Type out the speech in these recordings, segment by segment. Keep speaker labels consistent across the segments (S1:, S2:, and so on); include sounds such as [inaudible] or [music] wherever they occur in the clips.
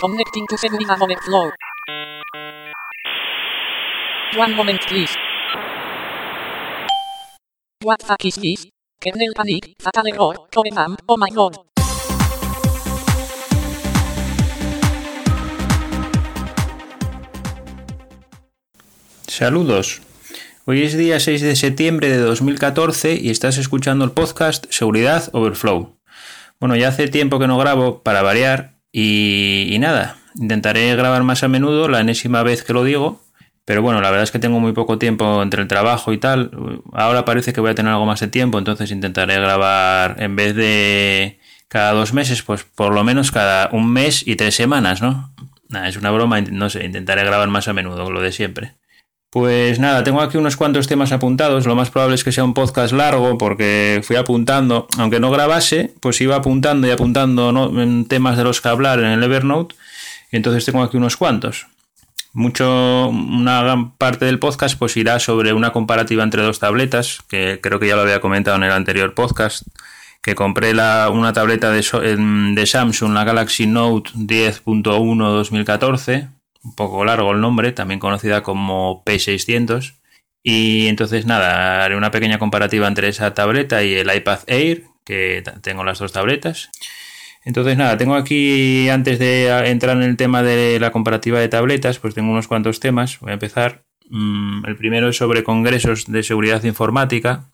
S1: Connecting to Segurina Moment Flow. One moment please. What fuck is this? Kernel panic, fatal error, oh my god.
S2: Saludos. Hoy es día 6 de septiembre de 2014 y estás escuchando el podcast Seguridad Overflow. Bueno, ya hace tiempo que no grabo para variar y, y nada, intentaré grabar más a menudo, la enésima vez que lo digo, pero bueno, la verdad es que tengo muy poco tiempo entre el trabajo y tal. Ahora parece que voy a tener algo más de tiempo, entonces intentaré grabar en vez de cada dos meses, pues por lo menos cada un mes y tres semanas, ¿no? Nada, es una broma, no sé, intentaré grabar más a menudo, lo de siempre. Pues nada, tengo aquí unos cuantos temas apuntados. Lo más probable es que sea un podcast largo porque fui apuntando, aunque no grabase, pues iba apuntando y apuntando en temas de los que hablar en el Evernote. Y entonces tengo aquí unos cuantos. Mucho, una gran parte del podcast pues irá sobre una comparativa entre dos tabletas, que creo que ya lo había comentado en el anterior podcast, que compré una tableta de, de Samsung, la Galaxy Note 10.1 2014 un poco largo el nombre, también conocida como P600. Y entonces nada, haré una pequeña comparativa entre esa tableta y el iPad Air, que tengo las dos tabletas. Entonces nada, tengo aquí, antes de entrar en el tema de la comparativa de tabletas, pues tengo unos cuantos temas. Voy a empezar. Mm, el primero es sobre congresos de seguridad informática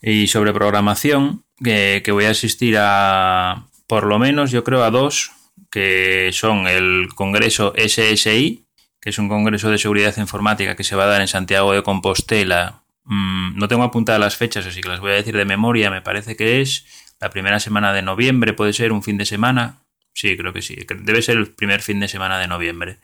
S2: y sobre programación, que, que voy a asistir a, por lo menos, yo creo, a dos que son el Congreso SSI, que es un Congreso de Seguridad Informática que se va a dar en Santiago de Compostela. Mm, no tengo apuntadas las fechas, así que las voy a decir de memoria. Me parece que es la primera semana de noviembre, puede ser un fin de semana. Sí, creo que sí. Debe ser el primer fin de semana de noviembre.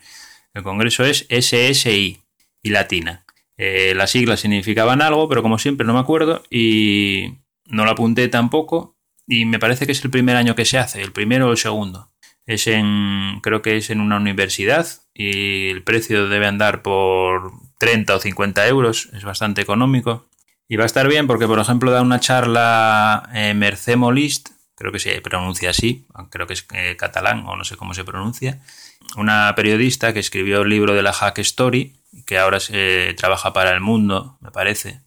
S2: El Congreso es SSI y latina. Eh, las siglas significaban algo, pero como siempre no me acuerdo y no lo apunté tampoco. Y me parece que es el primer año que se hace, el primero o el segundo. Es en, creo que es en una universidad y el precio debe andar por 30 o 50 euros, es bastante económico. Y va a estar bien porque, por ejemplo, da una charla eh, Mercé Molist, creo que se pronuncia así, creo que es eh, catalán o no sé cómo se pronuncia, una periodista que escribió el libro de la Hack Story, que ahora se trabaja para el mundo, me parece.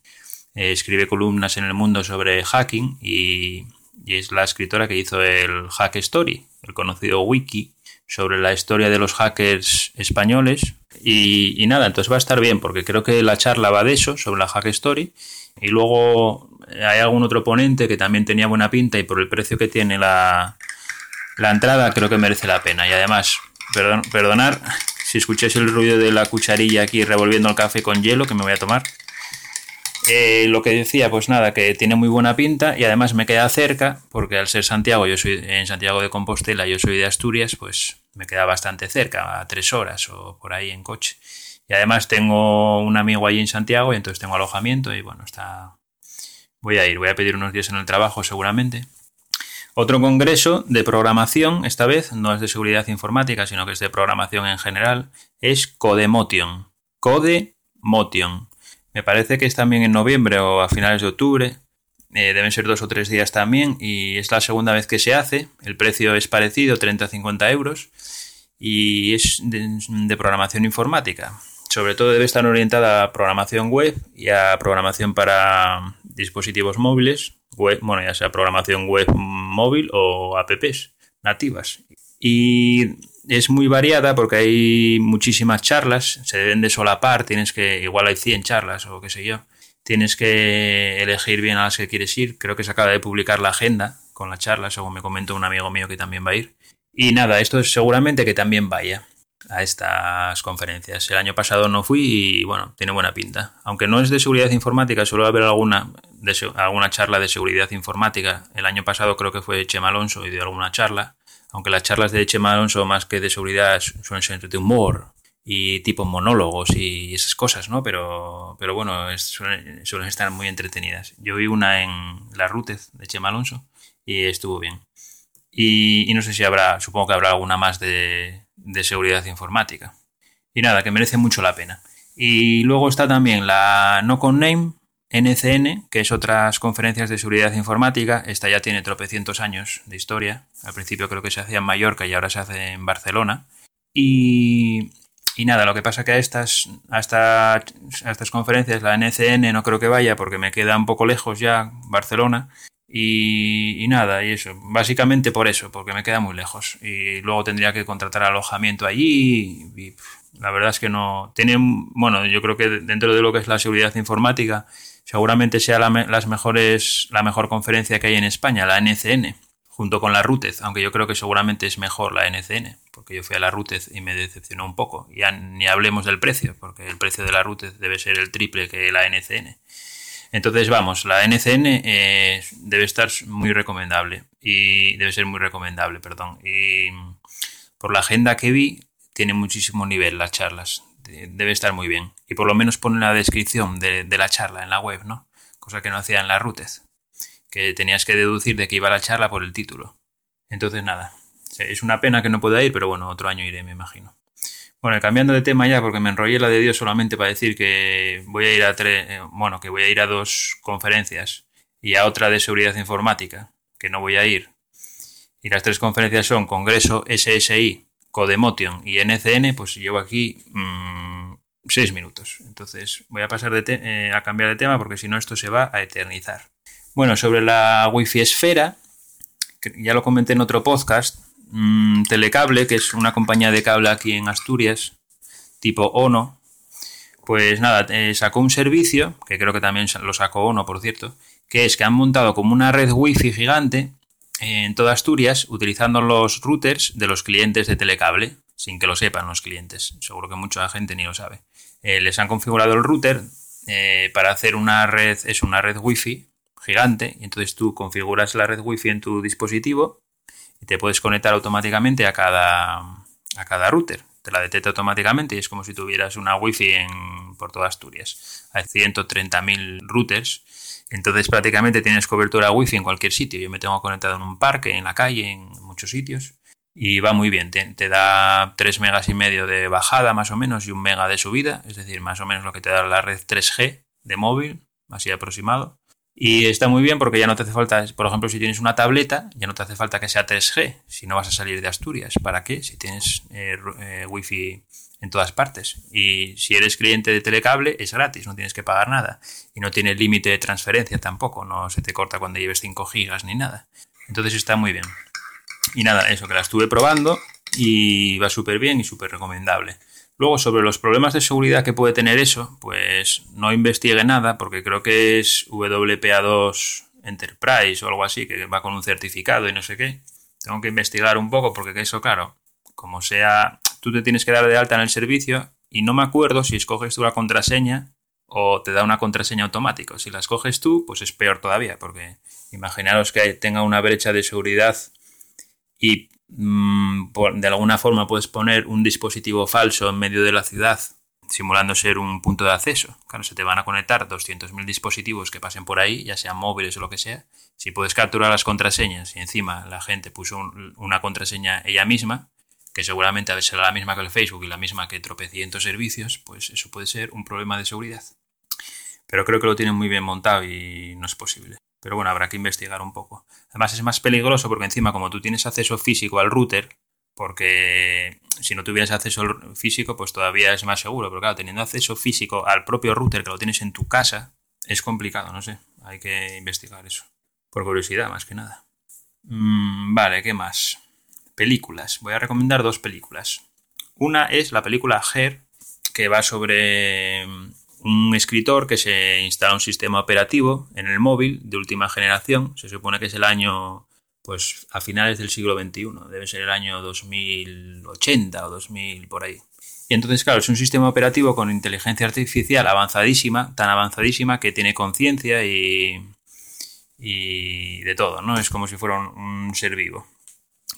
S2: Eh, escribe columnas en el mundo sobre hacking y es la escritora que hizo el Hack Story, el conocido wiki sobre la historia de los hackers españoles. Y, nada, entonces va a estar bien, porque creo que la charla va de eso, sobre la Hack Story. Y luego hay algún otro ponente que también tenía buena pinta y por el precio que tiene la, la entrada creo que merece la pena. Y además, perdón, perdonar si escucháis el ruido de la cucharilla aquí revolviendo el café con hielo que me voy a tomar. Eh, lo que decía, pues nada, que tiene muy buena pinta y además me queda cerca, porque al ser Santiago, yo soy en Santiago de Compostela, yo soy de Asturias, pues me queda bastante cerca, a tres horas o por ahí en coche. Y además tengo un amigo allí en Santiago y entonces tengo alojamiento y bueno, está... Voy a ir, voy a pedir unos días en el trabajo seguramente. Otro congreso de programación, esta vez no es de seguridad informática, sino que es de programación en general, es Codemotion. Codemotion me parece que es también en noviembre o a finales de octubre. Eh, deben ser dos o tres días también y es la segunda vez que se hace. El precio es parecido, 30-50 euros y es de, programación informática. Sobre todo debe estar orientada a programación web y a programación para dispositivos móviles, web, bueno, ya sea programación web móvil o apps nativas. Y es muy variada porque hay muchísimas charlas, se deben de solapar, tienes que, igual hay 100 charlas o qué sé yo, tienes que elegir bien a las que quieres ir. Creo que se acaba de publicar la agenda con la charla, según me comentó un amigo mío que también va a ir. Y nada, esto es seguramente que también vaya a estas conferencias. El año pasado no fui y bueno, tiene buena pinta. Aunque no es de seguridad informática, suele haber alguna, alguna charla de seguridad informática. El año pasado creo que fue Chema Alonso y dio alguna charla aunque las charlas de Chema Alonso más que de seguridad suelen ser de humor y tipo monólogos y esas cosas, ¿no? Pero, pero bueno, suelen, estar muy entretenidas. Yo vi una en La Rutez de Chema Alonso y estuvo bien. Y, no sé si habrá, supongo que habrá alguna más de, de seguridad informática. Y nada, que merece mucho la pena. Y luego está también la No Con Name, NCN, que es otras conferencias de seguridad informática. Esta ya tiene tropecientos años de historia. Al principio creo que se hacía en Mallorca y ahora se hace en Barcelona. Y, nada, lo que pasa que a estas, a, estas conferencias, la NCN no creo que vaya porque me queda un poco lejos ya Barcelona. Y, nada, y eso, básicamente por eso, porque me queda muy lejos. Y luego tendría que contratar alojamiento allí. La verdad es que no. Tienen, bueno, yo creo que dentro de lo que es la seguridad informática, seguramente sea la, las mejores, la mejor conferencia que hay en España, la NCN, junto con la RUTEZ, aunque yo creo que seguramente es mejor la NCN, porque yo fui a la RUTEZ y me decepcionó un poco. Ya ni hablemos del precio, porque el precio de la RUTEZ debe ser el triple que la NCN. Entonces, vamos, la NCN eh, debe estar muy recomendable y debe ser muy recomendable, perdón. Y por la agenda que vi, tiene muchísimo nivel las charlas debe estar muy bien. Y por lo menos pone la descripción de, la charla en la web, ¿no? Cosa que no hacía en la Rutez, que tenías que deducir de que iba la charla por el título. Entonces, nada, es una pena que no pueda ir, pero bueno, otro año iré, me imagino. Bueno, cambiando de tema ya, porque me enrollé la de Dios solamente para decir que voy a ir a tres, eh, bueno, que voy a ir a dos conferencias y a otra de seguridad informática, que no voy a ir. Y las tres conferencias son Congreso SSI, Codemotion y NCN, pues llevo aquí mm, seis minutos. Entonces voy a pasar de eh, a cambiar de tema porque si no esto se va a eternizar. Bueno, sobre la Wi-Fi esfera, ya lo comenté en otro podcast, mm, Telecable, que es una compañía de cable aquí en Asturias, tipo ONO, pues nada, eh, sacó un servicio, que creo que también lo sacó ONO, por cierto, que es que han montado como una red Wi-Fi gigante en toda Asturias utilizando los routers de los clientes de telecable, sin que lo sepan los clientes. Seguro que mucha gente ni lo sabe. Eh, les han configurado el router eh, para hacer una red, es una red wifi gigante, y entonces tú configuras la red wifi en tu dispositivo y te puedes conectar automáticamente a cada, a cada router. Te la detecta automáticamente y es como si tuvieras una wifi en, por toda Asturias. Hay 130.000 routers entonces prácticamente tienes cobertura wifi en cualquier sitio. Yo me tengo conectado en un parque, en la calle, en muchos sitios. Y va muy bien. Te, da 3 megas y medio de bajada más o menos y un mega de subida. Es decir, más o menos lo que te da la red 3G de móvil, así aproximado. Y está muy bien porque ya no te hace falta, por ejemplo, si tienes una tableta, ya no te hace falta que sea 3G, si no vas a salir de Asturias. ¿Para qué? Si tienes eh, eh, wifi en todas partes. Y si eres cliente de telecable, es gratis, no tienes que pagar nada. Y no tiene límite de transferencia tampoco, no se te corta cuando lleves 5 gigas ni nada. Entonces está muy bien. Y nada, eso que la estuve probando y va súper bien y súper recomendable. Luego, sobre los problemas de seguridad que puede tener eso, pues no investigue nada porque creo que es WPA2 Enterprise o algo así, que va con un certificado y no sé qué. Tengo que investigar un poco porque eso, claro, como sea tú te tienes que dar de alta en el servicio y no me acuerdo si escoges tú la contraseña o te da una contraseña automática. Si la escoges tú, pues es peor todavía, porque imaginaros que tenga una brecha de seguridad y mm, de alguna forma puedes poner un dispositivo falso en medio de la ciudad simulando ser un punto de acceso. Claro, se te van a conectar 200.000 dispositivos que pasen por ahí, ya sean móviles o lo que sea. Si puedes capturar las contraseñas y encima la gente puso una contraseña ella misma, que seguramente a será la misma que el Facebook y la misma que tropecientos servicios, pues eso puede ser un problema de seguridad. Pero creo que lo tienen muy bien montado y no es posible. Pero bueno, habrá que investigar un poco. Además es más peligroso porque encima como tú tienes acceso físico al router, porque si no tuvieras acceso físico, pues todavía es más seguro. Pero claro, teniendo acceso físico al propio router que lo tienes en tu casa, es complicado, no sé. Hay que investigar eso. Por curiosidad, más que nada. Mm, vale, ¿qué más? Películas. Voy a recomendar dos películas. Una es la película Her, que va sobre mm, un escritor que se instala un sistema operativo en el móvil de última generación. Se supone que es el año, pues a finales del siglo XXI. Debe ser el año 2080 o 2000 por ahí. Y entonces, claro, es un sistema operativo con inteligencia artificial avanzadísima, tan avanzadísima que tiene conciencia y, y de todo, ¿no? Es como si fuera un ser vivo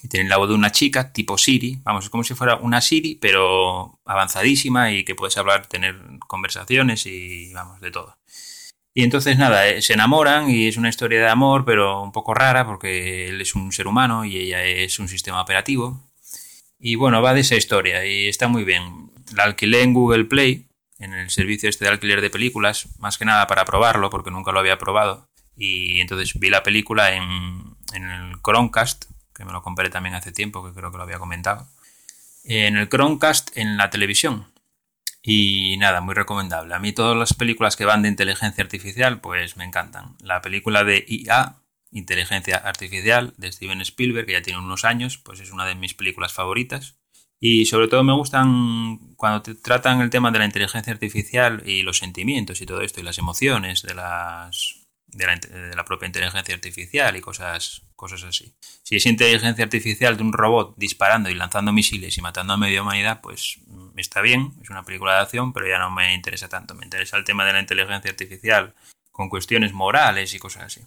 S2: y tiene la voz de una chica tipo Siri, vamos, es como si fuera una Siri, pero avanzadísima y que puedes hablar, tener conversaciones y vamos, de todo. Y entonces nada, eh, se enamoran y es una historia de amor, pero un poco rara porque él es un ser humano y ella es un sistema operativo. Y bueno, va de esa historia y está muy bien. La alquilé en Google Play en el servicio este de alquiler de películas, más que nada para probarlo, porque nunca lo había probado. Y entonces vi la película en, en el Chromecast, que me lo compré también hace tiempo, que creo que lo había comentado. En el Chromecast en la televisión. Y nada, muy recomendable. A mí todas las películas que van de inteligencia artificial, pues me encantan. La película de IA, Inteligencia Artificial, de Steven Spielberg, que ya tiene unos años, pues es una de mis películas favoritas. Y sobre todo me gustan cuando tratan el tema de la inteligencia artificial y los sentimientos y todo esto, y las emociones de las de la, propia inteligencia artificial y cosas, cosas así. Si es inteligencia artificial de un robot disparando y lanzando misiles y matando a media humanidad, pues mm, está bien, es una película de acción, pero ya no me interesa tanto. Me interesa el tema de la inteligencia artificial con cuestiones morales y cosas así.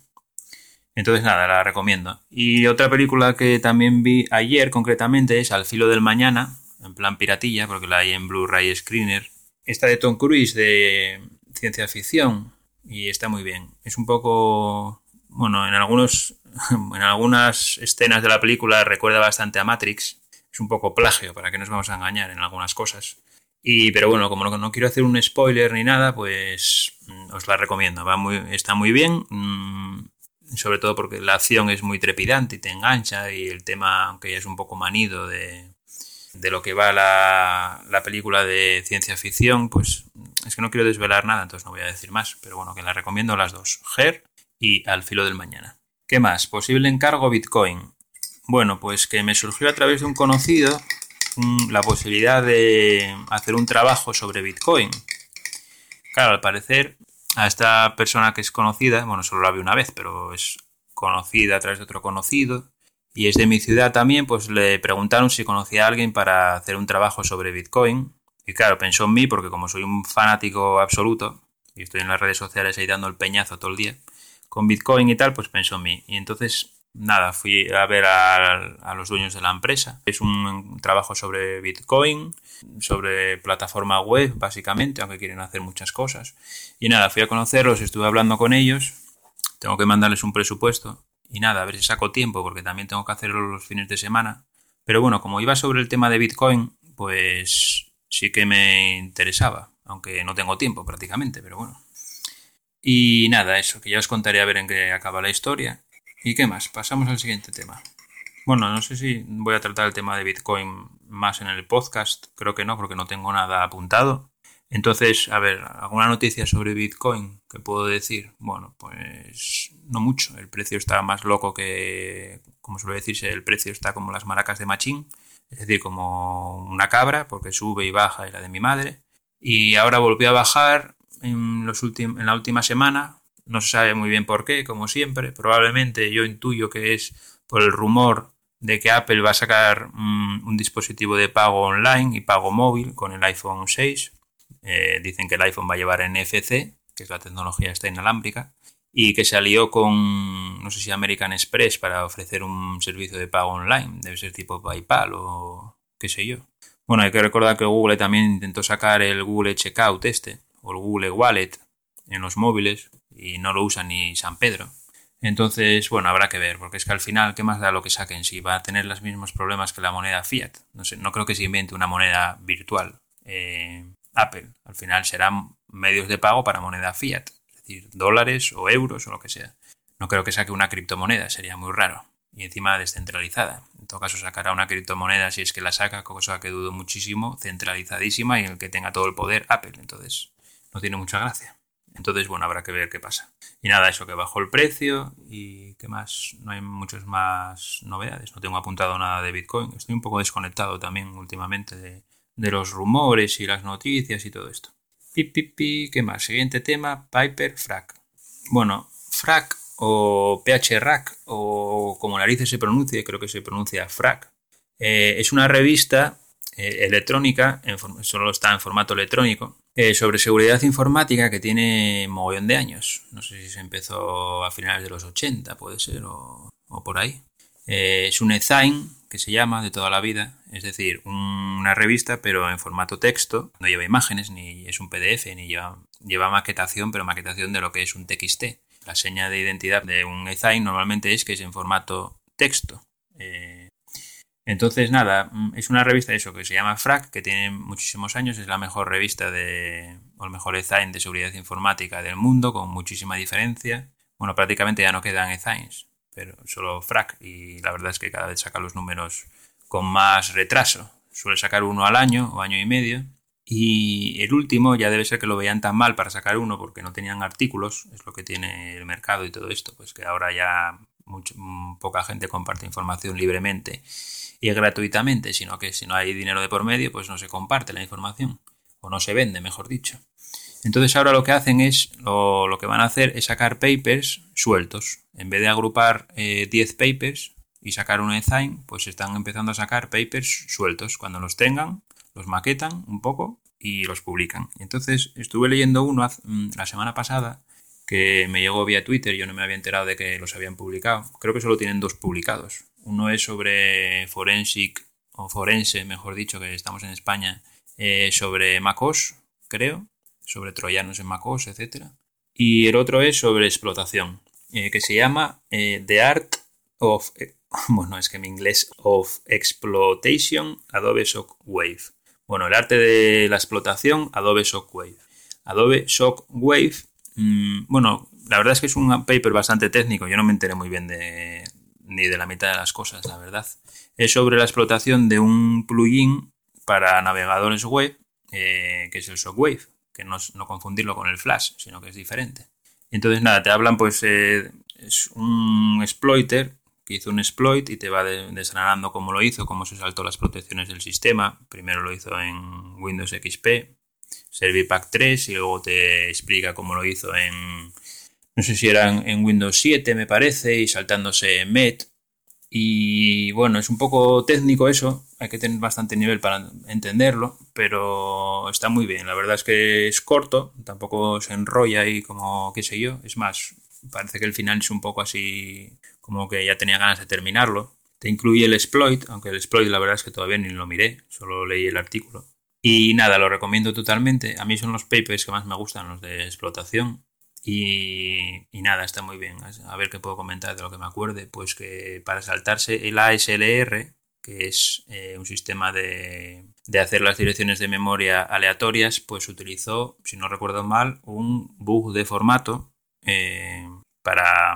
S2: Entonces nada, la recomiendo. Y otra película que también vi ayer concretamente es Al filo del mañana, en plan piratilla, porque la hay en Blu-ray Screener. Esta de Tom Cruise de ciencia ficción y está muy bien. Es un poco, bueno, en algunos [laughs] en algunas escenas de la película recuerda bastante a Matrix. Es un poco plagio, para que nos vamos a engañar en algunas cosas. Y, pero bueno, como no, quiero hacer un spoiler ni nada, pues mm, os la recomiendo. Va muy, está muy bien. Mm, sobre todo porque la acción es muy trepidante y te engancha y el tema, aunque ya es un poco manido de, de lo que va la, la, película de ciencia ficción, pues es que no quiero desvelar nada, entonces no voy a decir más, pero bueno, que la recomiendo las dos, Her y Al filo del mañana. ¿Qué más? Posible encargo Bitcoin. Bueno, pues que me surgió a través de un conocido la posibilidad de hacer un trabajo sobre Bitcoin. Claro, al parecer a esta persona que es conocida, bueno, solo la vi una vez, pero es conocida a través de otro conocido, y es de mi ciudad también, pues le preguntaron si conocía a alguien para hacer un trabajo sobre Bitcoin. Y claro, pensó en mí porque como soy un fanático absoluto y estoy en las redes sociales ahí dando el peñazo todo el día con Bitcoin y tal, pues pensó en mí. Y entonces, nada, fui a ver a, los dueños de la empresa. Es un trabajo sobre Bitcoin, sobre plataforma web, básicamente, aunque quieren hacer muchas cosas. Y nada, fui a conocerlos, estuve hablando con ellos. Tengo que mandarles un presupuesto. Y nada, a ver si saco tiempo, porque también tengo que hacerlo los fines de semana. Pero bueno, como iba sobre el tema de Bitcoin, pues sí que me interesaba. Aunque no tengo tiempo prácticamente, pero bueno. Y nada, eso, que ya os contaré a ver en qué acaba la historia. ¿Y qué más? Pasamos al siguiente tema. Bueno, no sé si voy a tratar el tema de Bitcoin más en el podcast, creo que no, porque no tengo nada apuntado. Entonces, a ver, ¿alguna noticia sobre Bitcoin que puedo decir? Bueno, pues no mucho. El precio está más loco que, como suele decirse, el precio está como las maracas de Machín, es decir, como una cabra, porque sube y baja y la de mi madre. Y ahora volvió a bajar en, los en la última semana, no se sabe muy bien por qué, como siempre. Probablemente yo intuyo que es por el rumor de que Apple va a sacar mm, un dispositivo de pago online y pago móvil con el iPhone 6. Eh, dicen que el iPhone va a llevar NFC, que es la tecnología esta inalámbrica, y que se alió con, no sé si American Express para ofrecer un servicio de pago online. Debe ser tipo PayPal o qué sé yo. Bueno, hay que recordar que Google también intentó sacar el Google Checkout este, o el Google Wallet en los móviles, y no lo usa ni San Pedro. Entonces, bueno, habrá que ver, porque es que al final, ¿qué más da lo que saquen? Si va a tener los mismos problemas que la moneda fiat. No sé, no creo que se invente una moneda virtual. Eh, Apple, al final serán medios de pago para moneda fiat, dólares o euros o lo que sea. No creo que saque una criptomoneda, sería muy raro. Y encima descentralizada. En todo caso, sacará una criptomoneda si es que la saca, cosa que dudo muchísimo, centralizadísima y en el que tenga todo el poder Apple. Entonces, no tiene mucha gracia. Entonces, bueno, habrá que ver qué pasa. Y nada, eso que bajó el precio y qué más, no hay muchas más novedades. No tengo apuntado nada de Bitcoin. Estoy un poco desconectado también últimamente de, los rumores y las noticias y todo esto. Pi, ¿qué más? Siguiente tema, Piper Frac. Bueno, Frac o PHRAC o como narices se pronuncia, creo que se pronuncia Frac. Eh, es una revista eh, electrónica, solo está en formato electrónico, eh, sobre seguridad informática que tiene mogollón de años. No sé si se empezó a finales de los 80, puede ser, o, por ahí. Es un e-zine que se llama de toda la vida, es decir, una revista pero en formato texto, no lleva imágenes, ni es un PDF, ni lleva, maquetación, pero maquetación de lo que es un TXT. La seña de identidad de un e-zine normalmente es que es en formato texto. Entonces, nada, mm, es una revista eso que se llama FRAC, que tiene muchísimos años, es la mejor revista de, o el mejor e de seguridad informática del mundo, con muchísima diferencia. Bueno, prácticamente ya no quedan e pero solo FRAC, y la verdad es que cada vez saca los números con más retraso. Suele sacar uno al año o año y medio. Y el último ya debe ser que lo veían tan mal para sacar uno porque no tenían artículos, es lo que tiene el mercado y todo esto, pues que ahora ya mm, poca gente comparte información libremente y gratuitamente, sino que si no hay dinero de por medio, pues no se comparte la información, o no se vende, mejor dicho. Entonces ahora lo que hacen es, lo, que van a hacer es sacar papers sueltos. En vez de agrupar 10 eh, papers y sacar un design, pues están empezando a sacar papers sueltos. Cuando los tengan, los maquetan un poco y los publican. Entonces estuve leyendo uno mm, la semana pasada que me llegó vía Twitter, yo no me había enterado de que los habían publicado. Creo que solo tienen dos publicados. Uno es sobre forensic o forense, mejor dicho, que estamos en España, eh, sobre MacOS, creo, sobre troyanos en MacOS, etc. Y el otro es sobre explotación, eh, que se llama eh, The Art of, [laughs] bueno, es que mi inglés, of Exploitation Adobe Shockwave. Bueno, el arte de la explotación, Adobe Shockwave. Adobe Shockwave, mm, bueno, la verdad es que es un paper bastante técnico, yo no me enteré muy bien de, ni de la mitad de las cosas, la verdad. Es sobre la explotación de un plugin para navegadores web, eh, que es el Shockwave, que no, no, confundirlo con el Flash, sino que es diferente. Entonces, nada, te hablan, pues, eh, es un exploiter que hizo un exploit y te va desgranando cómo lo hizo, cómo se saltó las protecciones del sistema. Primero lo hizo en Windows XP, Servipack 3 y luego te explica cómo lo hizo en, no sé si eran en Windows 7 me parece, y saltándose MET. Y bueno, es un poco técnico eso, hay que tener bastante nivel para entenderlo, pero está muy bien. La verdad es que es corto, tampoco se enrolla y como qué sé yo. Es más, parece que el final es un poco así como que ya tenía ganas de terminarlo. Te incluye el exploit, aunque el exploit la verdad es que todavía ni lo miré, solo leí el artículo. Y nada, lo recomiendo totalmente. A mí son los papers que más me gustan, los de explotación. Y, nada, está muy bien. A ver qué puedo comentar de lo que me acuerde. Pues que para saltarse el ASLR, que es eh, un sistema de, de, hacer las direcciones de memoria aleatorias, pues utilizó, si no recuerdo mal, un bug de formato eh, para,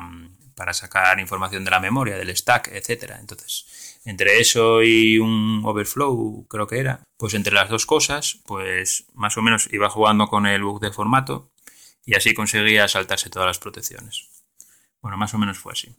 S2: para sacar información de la memoria, del stack, etcétera. Entonces, entre eso y un overflow, creo que era, pues entre las dos cosas, pues más o menos iba jugando con el bug de formato y así conseguía saltarse todas las protecciones. Bueno, más o menos fue así.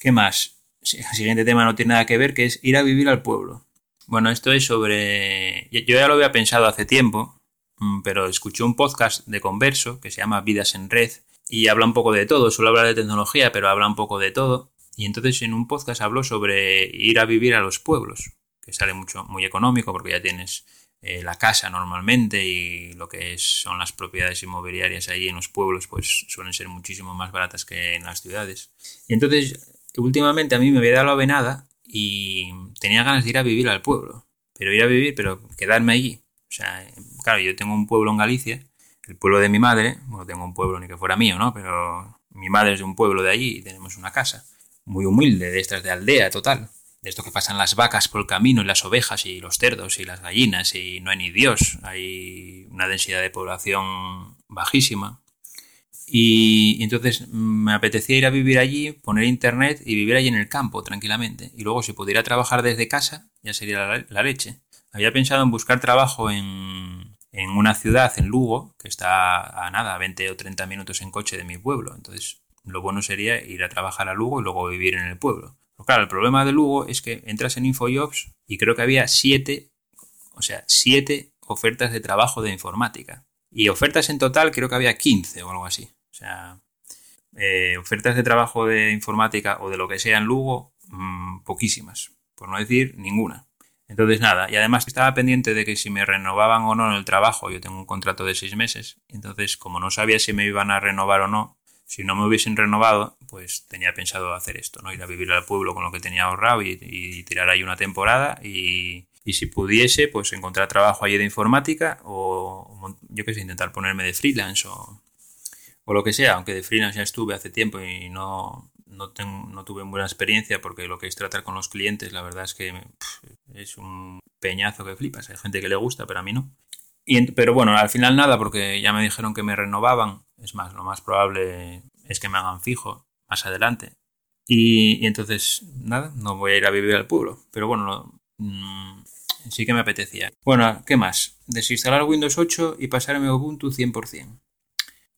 S2: ¿Qué más? El siguiente tema no tiene nada que ver, que es ir a vivir al pueblo. Bueno, esto es sobre... Yo ya lo había pensado hace tiempo, mm, pero escuché un podcast de Converso que se llama Vidas en Red y habla un poco de todo, solo habla de tecnología, pero habla un poco de todo. Y entonces en un podcast habló sobre ir a vivir a los pueblos, que sale mucho, muy económico porque ya tienes eh, la casa normalmente y lo que son las propiedades inmobiliarias ahí en los pueblos pues suelen ser muchísimo más baratas que en las ciudades. Y entonces últimamente a mí me había dado la venada y tenía ganas de ir a vivir al pueblo, pero ir a vivir, pero quedarme allí. O sea, claro, yo tengo un pueblo en Galicia el pueblo de mi madre, bueno, tengo un pueblo ni que fuera mío, ¿no? Pero mi madre es de un pueblo de allí y tenemos una casa muy humilde, de estas de aldea total. De esto que pasan las vacas por el camino y las ovejas y los cerdos y las gallinas y no hay ni Dios. Hay una densidad de población bajísima. Y, entonces me apetecía ir a vivir allí, poner internet y vivir allí en el campo tranquilamente. Y luego si pudiera trabajar desde casa, ya sería la leche. Había pensado en buscar trabajo en, en una ciudad, en Lugo, que está a nada, a 20 o 30 minutos en coche de mi pueblo. Entonces, lo bueno sería ir a trabajar a Lugo y luego vivir en el pueblo. Pero claro, el problema de Lugo es que entras en InfoJobs y creo que había siete, o sea, siete ofertas de trabajo de informática. Y ofertas en total creo que había 15 o algo así. O sea, eh, ofertas de trabajo de informática o de lo que sea en Lugo, mm, poquísimas, por no decir ninguna. Entonces nada, y además estaba pendiente de que si me renovaban o no el trabajo, yo tengo un contrato de seis meses, entonces como no sabía si me iban a renovar o no, si no me hubiesen renovado, pues tenía pensado hacer esto, ¿no? Ir a vivir al pueblo con lo que tenía ahorrado y, tirar ahí una temporada y, y, si pudiese, pues encontrar trabajo allí de informática o yo qué sé, intentar ponerme de freelance o, o lo que sea, aunque de freelance ya estuve hace tiempo y no, no, tengo, no tuve buena experiencia porque lo que es tratar con los clientes, la verdad es que es un peñazo que flipas. Hay gente que le gusta, pero a mí no. Y, pero bueno, al final nada, porque ya me dijeron que me renovaban. Es más, lo más probable es que me hagan fijo más adelante. Y, entonces, nada, no voy a ir a vivir al pueblo. Pero bueno, mm, sí que me apetecía. Bueno, ¿qué más? Desinstalar Windows 8 y pasarme a Ubuntu 100%.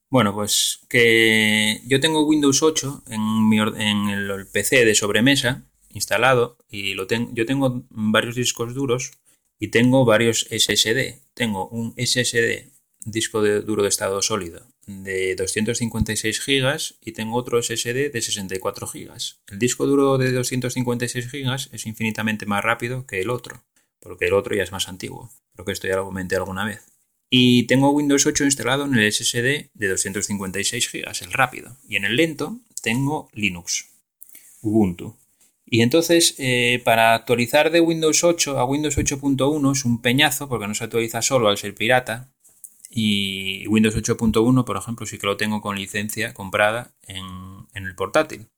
S2: Bueno, pues que yo tengo Windows 8 en, el, PC de sobremesa instalado y lo yo tengo varios discos duros y tengo varios SSD. Tengo un SSD, disco de, duro de estado sólido, de 256 GB y tengo otro SSD de 64 GB. El disco duro de 256 GB es infinitamente más rápido que el otro, porque el otro ya es más antiguo. Creo que esto ya lo comenté alguna vez. Y tengo Windows 8 instalado en el SSD de 256 GB, el rápido. Y en el lento tengo Linux, Ubuntu. Y entonces, eh, para actualizar de Windows 8 a Windows 8.1 es un peñazo porque no se actualiza solo al ser pirata. Y Windows 8.1, por ejemplo, sí que lo tengo con licencia comprada en, el portátil.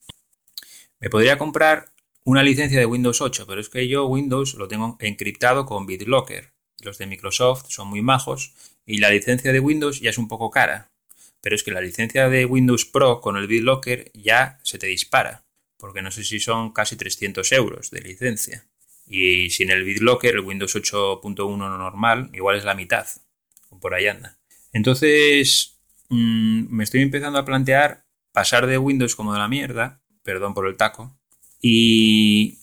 S2: Me podría comprar una licencia de Windows 8, pero es que yo Windows lo tengo encriptado con BitLocker los de Microsoft son muy majos y la licencia de Windows ya es un poco cara. Pero es que la licencia de Windows Pro con el BitLocker ya se te dispara, porque no sé si son casi 300 euros de licencia. Y sin el BitLocker, el Windows 8.1 normal, igual es la mitad, por ahí anda. Entonces, mm, me estoy empezando a plantear pasar de Windows como de la mierda, perdón por el taco, y,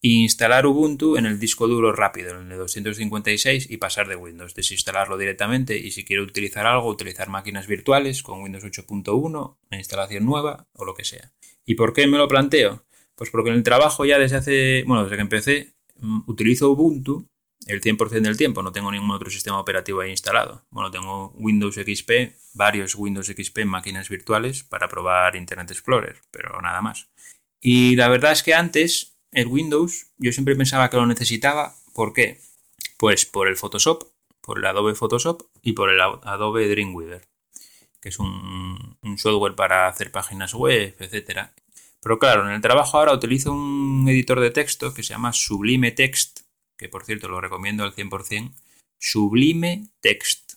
S2: instalar Ubuntu en el disco duro rápido, en el 256 y pasar de Windows, desinstalarlo directamente y si quiero utilizar algo, utilizar máquinas virtuales con Windows 8.1, una instalación nueva o lo que sea. ¿Y por qué me lo planteo? Pues porque en el trabajo ya desde hace, bueno, desde que empecé, mm, utilizo Ubuntu el 100% del tiempo, no tengo ningún otro sistema operativo ahí instalado. Bueno, tengo Windows XP, varios Windows XP en máquinas virtuales para probar Internet Explorer, pero nada más. Y la verdad es que antes el Windows yo siempre pensaba que lo necesitaba. ¿Por qué? Pues por el Photoshop, por el Adobe Photoshop y por el Adobe Dreamweaver, que es un, software para hacer páginas web, etc. Pero claro, en el trabajo ahora utilizo un editor de texto que se llama Sublime Text, que por cierto lo recomiendo al 100%. Sublime Text.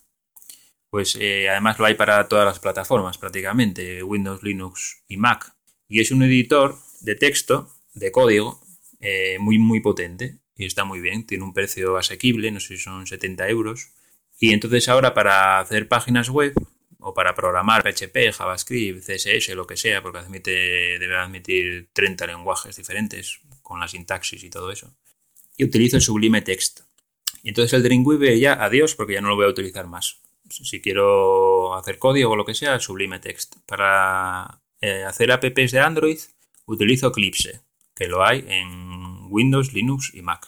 S2: Pues eh, además lo hay para todas las plataformas prácticamente, Windows, Linux y Mac. Y es un editor de texto, de código, eh, muy, muy potente y está muy bien. Tiene un precio asequible, no sé si son 70 euros. Y entonces ahora para hacer páginas web o para programar PHP, JavaScript, CSS, lo que sea, porque admite, debe admitir 30 lenguajes diferentes con la sintaxis y todo eso. Y utilizo el Sublime Text. Y entonces el Dreamweaver ya, adiós, porque ya no lo voy a utilizar más. Si quiero hacer código o lo que sea, Sublime Text. Para eh, hacer apps de Android, utilizo Eclipse, que lo hay en Windows, Linux y Mac.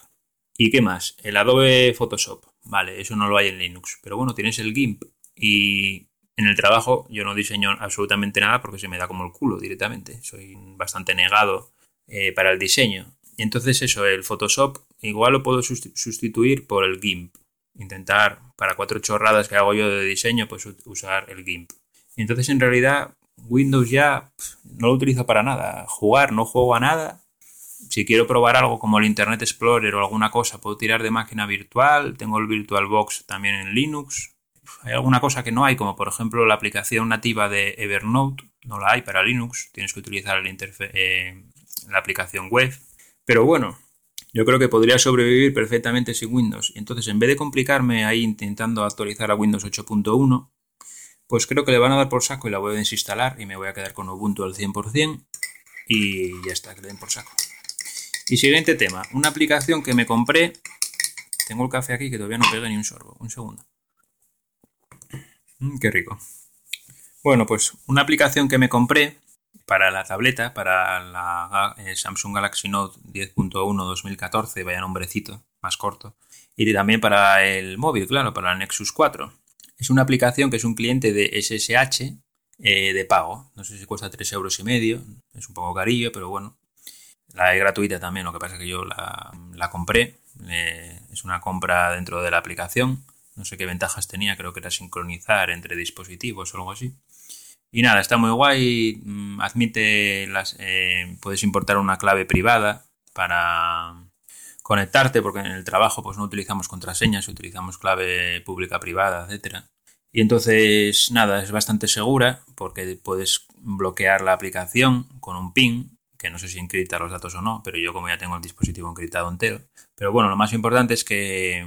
S2: ¿Y qué más? El Adobe Photoshop. Vale, eso no lo hay en Linux. Pero bueno, tienes el GIMP. Y en el trabajo yo no diseño absolutamente nada porque se me da como el culo directamente. Soy bastante negado eh, para el diseño. Y entonces eso, el Photoshop igual lo puedo sustituir por el GIMP. Intentar para cuatro chorradas que hago yo de diseño, pues usar el GIMP. Entonces en realidad Windows ya no lo utilizo para nada. Jugar, no juego a nada si quiero probar algo como el Internet Explorer o alguna cosa, puedo tirar de máquina virtual, tengo el VirtualBox también en Linux. Hay alguna cosa que no hay, como por ejemplo la aplicación nativa de Evernote, no la hay para Linux, tienes que utilizar eh, la aplicación web. Pero bueno, yo creo que podría sobrevivir perfectamente sin Windows. Entonces, en vez de complicarme ahí intentando actualizar a Windows 8.1, pues creo que le van a dar por saco y la voy a desinstalar y me voy a quedar con Ubuntu al 100% y ya está, que le den por saco. Y siguiente tema, una aplicación que me compré. Tengo el café aquí que todavía no pegué ni un sorbo. Un segundo. Mm, qué rico. Bueno, pues una aplicación que me compré para la tableta, para la eh, Samsung Galaxy Note 10.1 2014, vaya nombrecito, más corto. Y también para el móvil, claro, para el Nexus 4. Es una aplicación que es un cliente de SSH eh, de pago. No sé si cuesta 3 euros y medio. Es un poco carillo, pero bueno, la es gratuita también, lo que pasa es que yo la, compré. Eh, es una compra dentro de la aplicación. No sé qué ventajas tenía, creo que era sincronizar entre dispositivos o algo así. Y nada, está muy guay, mm, admite las... Eh, puedes importar una clave privada para conectarte, porque en el trabajo pues no utilizamos contraseñas, utilizamos clave pública privada, etcétera. Y entonces, nada, es bastante segura porque puedes bloquear la aplicación con un PIN, que no sé si encripta los datos o no, pero yo como ya tengo el dispositivo encriptado entero. Pero bueno, lo más importante es que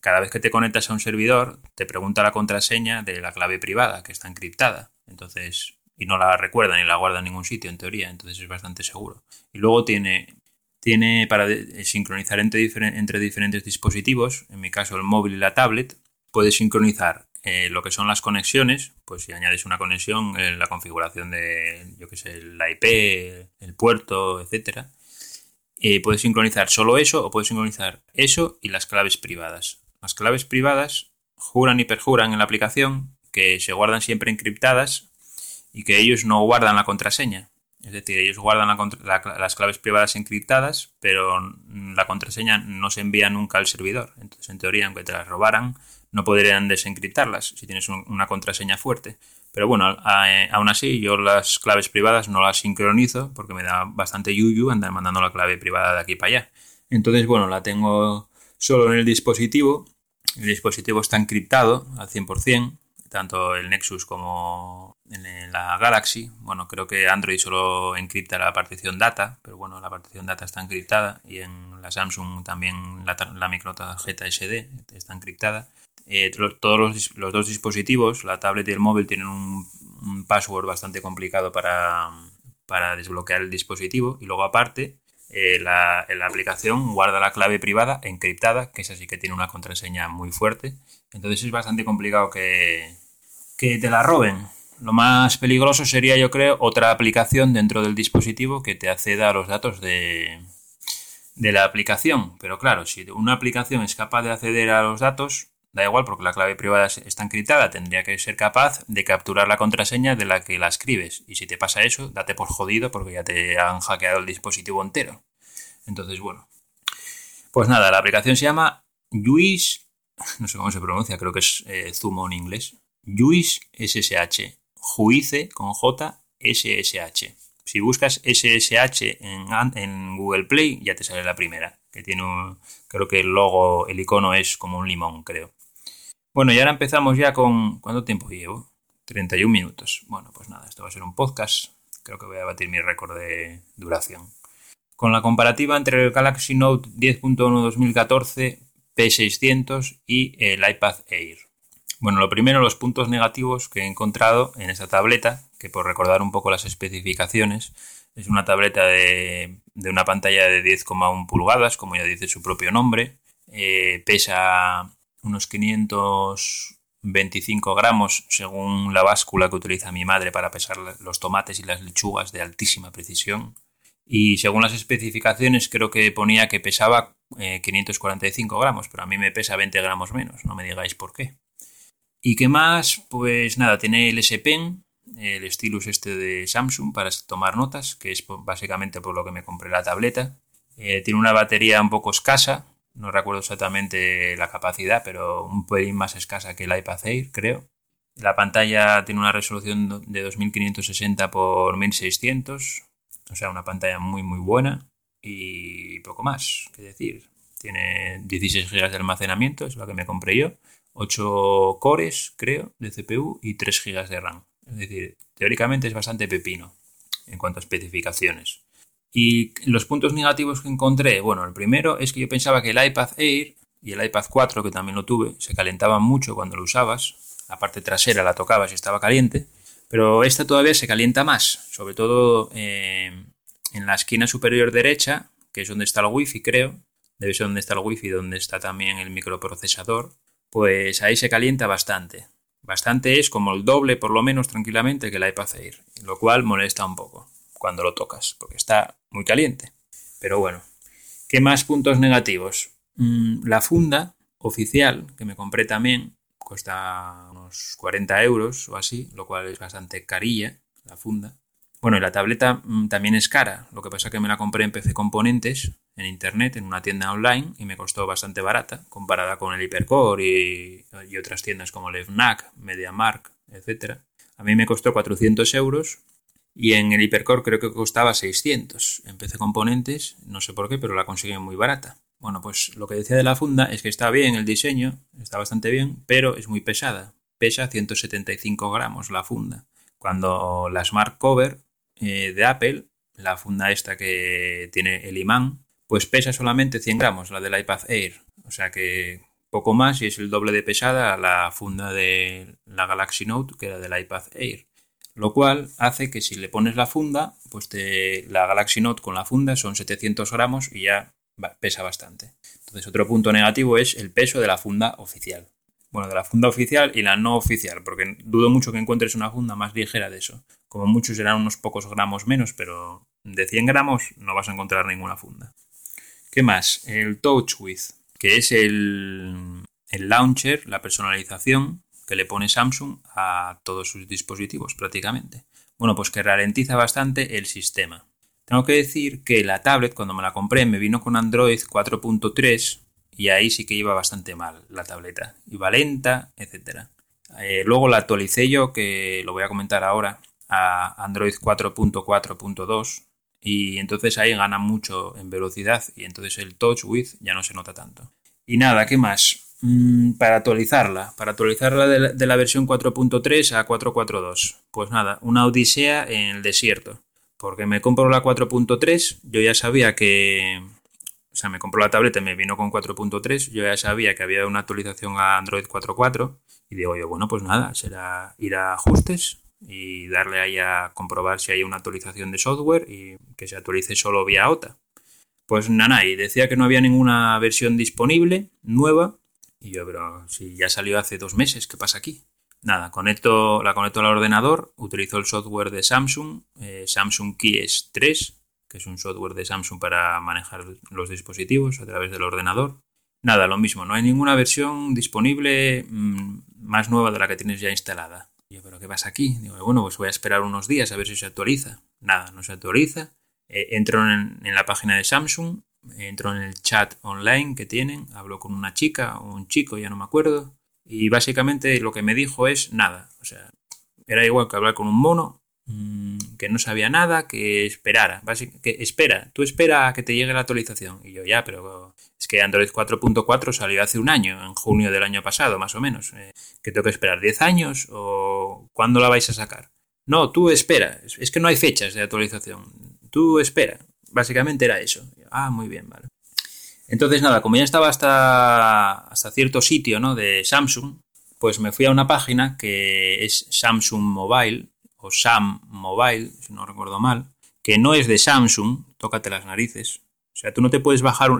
S2: cada vez que te conectas a un servidor, te pregunta la contraseña de la clave privada, que está encriptada. Entonces, y no la recuerda ni la guarda en ningún sitio, en teoría, entonces es bastante seguro. Y luego tiene, tiene para sincronizar entre, entre diferentes dispositivos, en mi caso el móvil y la tablet, puedes sincronizar eh, lo que son las conexiones, pues si añades una conexión, en la configuración de, yo que sé, la IP, el puerto, etcétera, eh, puedes sincronizar solo eso o puedes sincronizar eso y las claves privadas. Las claves privadas juran y perjuran en la aplicación que se guardan siempre encriptadas y que ellos no guardan la contraseña. Es decir, ellos guardan las claves privadas encriptadas, pero la contraseña no se envía nunca al servidor. Entonces, en teoría, aunque te las robaran, no podrían desencriptarlas si tienes una contraseña fuerte. Pero bueno, eh, aún así yo las claves privadas no las sincronizo porque me da bastante yuyu andar mandando la clave privada de aquí para allá. Entonces, bueno, la tengo solo en el dispositivo. El dispositivo está encriptado al 100%, tanto el Nexus como en la Galaxy. Bueno, creo que Android solo encripta la partición data, pero bueno, la partición data está encriptada y en la Samsung también la, la microtarjeta SD está encriptada. Eh, todos los, dos dispositivos, la tablet y el móvil, tienen un, password bastante complicado para, desbloquear el dispositivo. Y luego, aparte, eh, la, la, aplicación guarda la clave privada encriptada, que es así que tiene una contraseña muy fuerte. Entonces es bastante complicado que, que te la roben. Lo más peligroso sería, yo creo, otra aplicación dentro del dispositivo que te acceda a los datos de, de la aplicación. Pero claro, si una aplicación es capaz de acceder a los datos, Da igual porque la clave privada está encriptada, tendría que ser capaz de capturar la contraseña de la que la escribes. Y si te pasa eso, date por jodido porque ya te han hackeado el dispositivo entero. Entonces, bueno. Pues nada, la aplicación se llama Juice, no sé cómo se pronuncia, creo que es eh, Zumo en inglés. Juice SSH. Juice con J SSH. Si buscas SSH en, Google Play, ya te sale la primera, que tiene un, creo que el logo, el icono es como un limón, creo. Bueno, y ahora empezamos ya con... ¿Cuánto tiempo llevo? 31 minutos. Bueno, pues nada, esto va a ser un podcast. Creo que voy a batir mi récord de duración. Con la comparativa entre el Galaxy Note 10.1 2014, P600 y el iPad Air. Bueno, lo primero, los puntos negativos que he encontrado en esta tableta, que por recordar un poco las especificaciones, es una tableta de, una pantalla de 10,1 pulgadas, como ya dice su propio nombre. Eh, pesa unos 525 gramos según la báscula que utiliza mi madre para pesar los tomates y las lechugas de altísima precisión. Y según las especificaciones creo que ponía que pesaba 545 eh, gramos, pero a mí me pesa 20 gramos menos, no me digáis por qué. ¿Y qué más? Pues nada, tiene el S Pen, el stylus este de Samsung para tomar notas, que es básicamente por lo que me compré la tableta. Eh, tiene una batería un poco escasa, no recuerdo exactamente la capacidad, pero un pelín más escasa que el iPad Air, creo. La pantalla tiene una resolución de 2560 x 1600, o sea, una pantalla muy muy buena y poco más que decir. Tiene 16 GB de almacenamiento, es lo que me compré yo, 8 cores, creo, de CPU y 3 GB de RAM. Es decir, teóricamente es bastante pepino en cuanto a especificaciones. Y los puntos negativos que encontré, bueno, el primero es que yo pensaba que el iPad Air y el iPad 4, que también lo tuve, se calentaban mucho cuando lo usabas. La parte trasera la tocabas y estaba caliente. Pero esta todavía se calienta más, sobre todo eh, en la esquina superior derecha, que es donde está el wifi, creo. Debe ser donde está el wifi, donde está también el microprocesador. Pues ahí se calienta bastante. Bastante es como el doble, por lo menos, tranquilamente, que el iPad Air. Lo cual molesta un poco cuando lo tocas, porque está muy caliente. Pero bueno, ¿qué más puntos negativos? Mm, la funda oficial, que me compré también, cuesta unos 40 euros o así, lo cual es bastante carilla, la funda. Bueno, y la tableta mm, también es cara, lo que pasa es que me la compré en PC Componentes, en internet, en una tienda online, y me costó bastante barata, comparada con el Hypercore y, otras tiendas como el FNAC, MediaMark, etc. A mí me costó 400 euros y en el Hypercore creo que costaba 600. Empecé componentes, no sé por qué, pero la conseguí muy barata. Bueno, pues lo que decía de la funda es que está bien el diseño, está bastante bien, pero es muy pesada. Pesa 175 gramos la funda. Cuando la Smart Cover eh, de Apple, la funda esta que tiene el imán, pues pesa solamente 100 gramos, la del iPad Air. O sea que poco más y es el doble de pesada la funda de la Galaxy Note que era del iPad Air. Lo cual hace que si le pones la funda, pues te, la Galaxy Note con la funda son 700 gramos y ya pesa bastante. Entonces otro punto negativo es el peso de la funda oficial. Bueno, de la funda oficial y la no oficial, porque dudo mucho que encuentres una funda más ligera de eso. Como muchos serán unos pocos gramos menos, pero de 100 gramos no vas a encontrar ninguna funda. ¿Qué más? El Touch With, que es el, el launcher, la personalización que le pone Samsung a todos sus dispositivos prácticamente. Bueno, pues que ralentiza bastante el sistema. Tengo que decir que la tablet cuando me la compré me vino con Android 4.3 y ahí sí que iba bastante mal la tableta. Iba lenta, etc. Eh, luego la actualicé yo, que lo voy a comentar ahora, a Android 4.4.2 y entonces ahí gana mucho en velocidad y entonces el touch width ya no se nota tanto. Y nada, ¿qué más? Mm, para actualizarla, para actualizarla de la, versión 4.3 a 4.4.2. Pues nada, una odisea en el desierto. Porque me compro la 4.3, yo ya sabía que... O sea, me compró la tableta y me vino con 4.3, yo ya sabía que había una actualización a Android 4.4 y digo yo, bueno, pues nada, será ir a ajustes, y darle ahí a comprobar si hay una actualización de software y que se actualice solo vía OTA. Pues Nanai decía que no había ninguna versión disponible nueva y yo, pero si ya salió hace dos meses, ¿qué pasa aquí? Nada, conecto, la conecto al ordenador, utilizo el software de Samsung, eh, Samsung Keys 3, que es un software de Samsung para manejar los dispositivos a través del ordenador. Nada, lo mismo, no hay ninguna versión disponible mm, más nueva de la que tienes ya instalada yo, ¿pero qué pasa aquí? Digo, bueno, pues voy a esperar unos días a ver si se actualiza. Nada, no se actualiza. Eh, entro en, la página de Samsung, entro en el chat online que tienen, hablo con una chica o un chico, ya no me acuerdo, y básicamente lo que me dijo es nada. O sea, era igual que hablar con un mono, mm, que no sabía nada, que esperara. que espera, tú espera a que te llegue la actualización. Y yo, ya, pero es que Android 4.4 salió hace un año, en junio del año pasado, más o menos. Eh, ¿Que tengo que esperar 10 años o cuándo la vais a sacar? No, tú espera. Es que no hay fechas de actualización. Tú espera. Básicamente era eso. Ah, muy bien, vale. Entonces, nada, como ya estaba hasta, hasta cierto sitio ¿no? de Samsung, pues me fui a una página que es Samsung Mobile, o Sam Mobile, si no recuerdo mal, que no es de Samsung, tócate las narices. O sea, tú no te puedes bajar